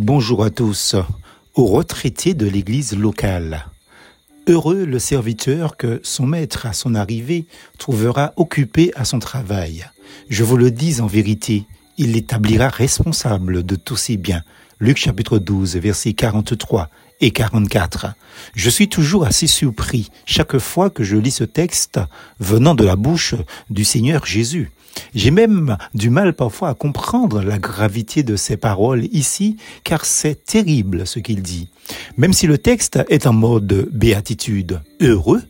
Bonjour à tous. Aux retraités de l'église locale. Heureux le serviteur que son maître à son arrivée trouvera occupé à son travail. Je vous le dis en vérité, il l'établira responsable de tous ses biens. Luc chapitre 12, versets 43 et 44. Je suis toujours assez surpris chaque fois que je lis ce texte venant de la bouche du Seigneur Jésus. J'ai même du mal parfois à comprendre la gravité de ces paroles ici, car c'est terrible ce qu'il dit. Même si le texte est en mode béatitude, heureux,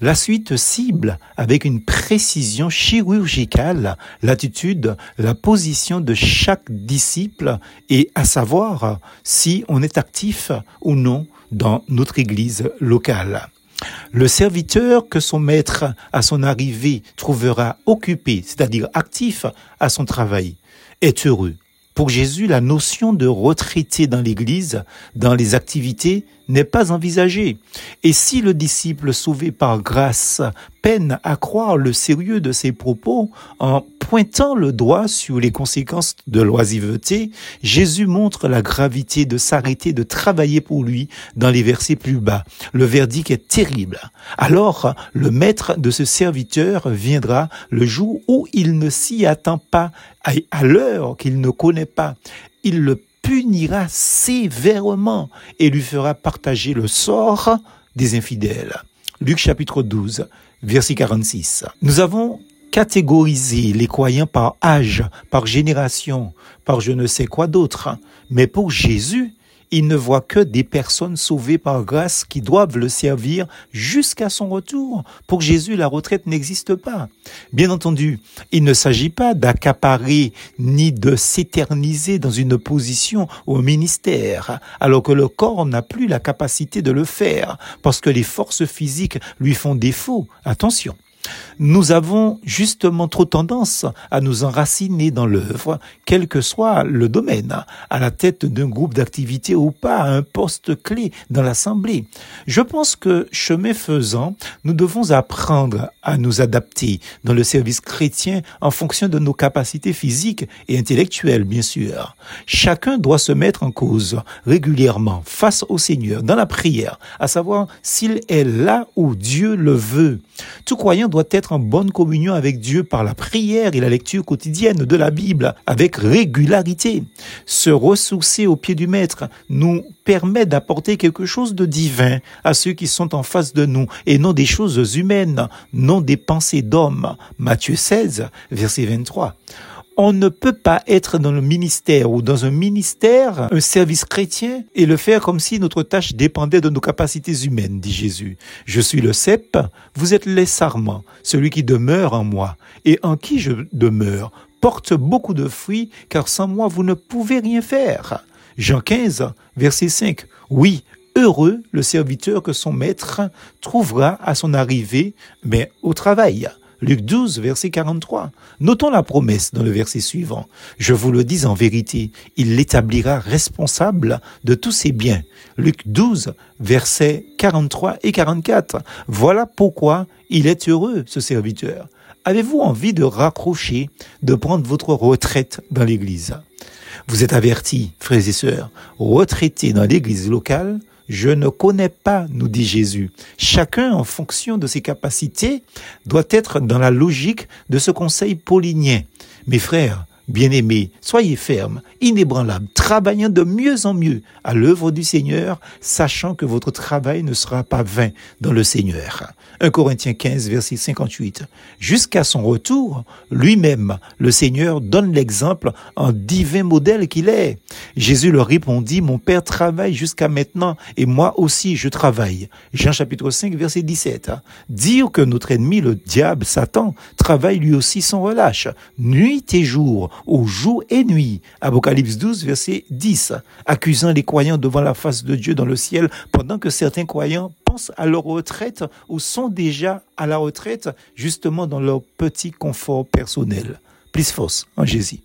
la suite cible avec une précision chirurgicale l'attitude, la position de chaque disciple et à savoir si on est actif ou non dans notre église locale. Le serviteur que son maître à son arrivée trouvera occupé, c'est-à-dire actif à son travail, est heureux. Pour Jésus, la notion de retraité dans l'Église, dans les activités, n'est pas envisagée. Et si le disciple sauvé par grâce peine à croire le sérieux de ses propos en pointant le doigt sur les conséquences de l'oisiveté, Jésus montre la gravité de s'arrêter de travailler pour lui dans les versets plus bas. Le verdict est terrible. Alors, le maître de ce serviteur viendra le jour où il ne s'y attend pas, à l'heure qu'il ne connaît pas. Il le punira sévèrement et lui fera partager le sort des infidèles. Luc chapitre 12, verset 46. Nous avons catégorisé les croyants par âge, par génération, par je ne sais quoi d'autre. Mais pour Jésus, il ne voit que des personnes sauvées par grâce qui doivent le servir jusqu'à son retour. Pour Jésus, la retraite n'existe pas. Bien entendu, il ne s'agit pas d'accaparer ni de s'éterniser dans une position au ministère, alors que le corps n'a plus la capacité de le faire, parce que les forces physiques lui font défaut. Attention. Nous avons justement trop tendance à nous enraciner dans l'œuvre, quel que soit le domaine, à la tête d'un groupe d'activité ou pas, à un poste clé dans l'Assemblée. Je pense que, chemin faisant, nous devons apprendre à nous adapter dans le service chrétien en fonction de nos capacités physiques et intellectuelles, bien sûr. Chacun doit se mettre en cause régulièrement face au Seigneur dans la prière, à savoir s'il est là où Dieu le veut. Tout croyant être en bonne communion avec Dieu par la prière et la lecture quotidienne de la Bible avec régularité. Se ressourcer au pied du Maître nous permet d'apporter quelque chose de divin à ceux qui sont en face de nous et non des choses humaines, non des pensées d'hommes. Matthieu 16, verset 23 on ne peut pas être dans le ministère ou dans un ministère, un service chrétien, et le faire comme si notre tâche dépendait de nos capacités humaines, dit Jésus. Je suis le cep, vous êtes les sarments, celui qui demeure en moi, et en qui je demeure, porte beaucoup de fruits, car sans moi vous ne pouvez rien faire. Jean 15, verset 5. Oui, heureux le serviteur que son maître trouvera à son arrivée, mais au travail. Luc 12, verset 43. Notons la promesse dans le verset suivant. Je vous le dis en vérité, il l'établira responsable de tous ses biens. Luc 12, versets 43 et 44. Voilà pourquoi il est heureux, ce serviteur. Avez-vous envie de raccrocher, de prendre votre retraite dans l'église? Vous êtes avertis, frères et sœurs, retraités dans l'église locale, je ne connais pas, nous dit Jésus. Chacun, en fonction de ses capacités, doit être dans la logique de ce conseil paulinien. Mes frères, Bien-aimés, soyez fermes, inébranlables, travaillant de mieux en mieux à l'œuvre du Seigneur, sachant que votre travail ne sera pas vain dans le Seigneur. 1 Corinthiens 15, verset 58. Jusqu'à son retour, lui-même, le Seigneur donne l'exemple en divin modèle qu'il est. Jésus leur répondit, mon Père travaille jusqu'à maintenant et moi aussi je travaille. Jean chapitre 5, verset 17. Dire que notre ennemi, le diable, Satan, travaille lui aussi sans relâche, nuit et jour, au jour et nuit. Apocalypse 12, verset 10, accusant les croyants devant la face de Dieu dans le ciel, pendant que certains croyants pensent à leur retraite ou sont déjà à la retraite, justement dans leur petit confort personnel. Plus force en Jésus.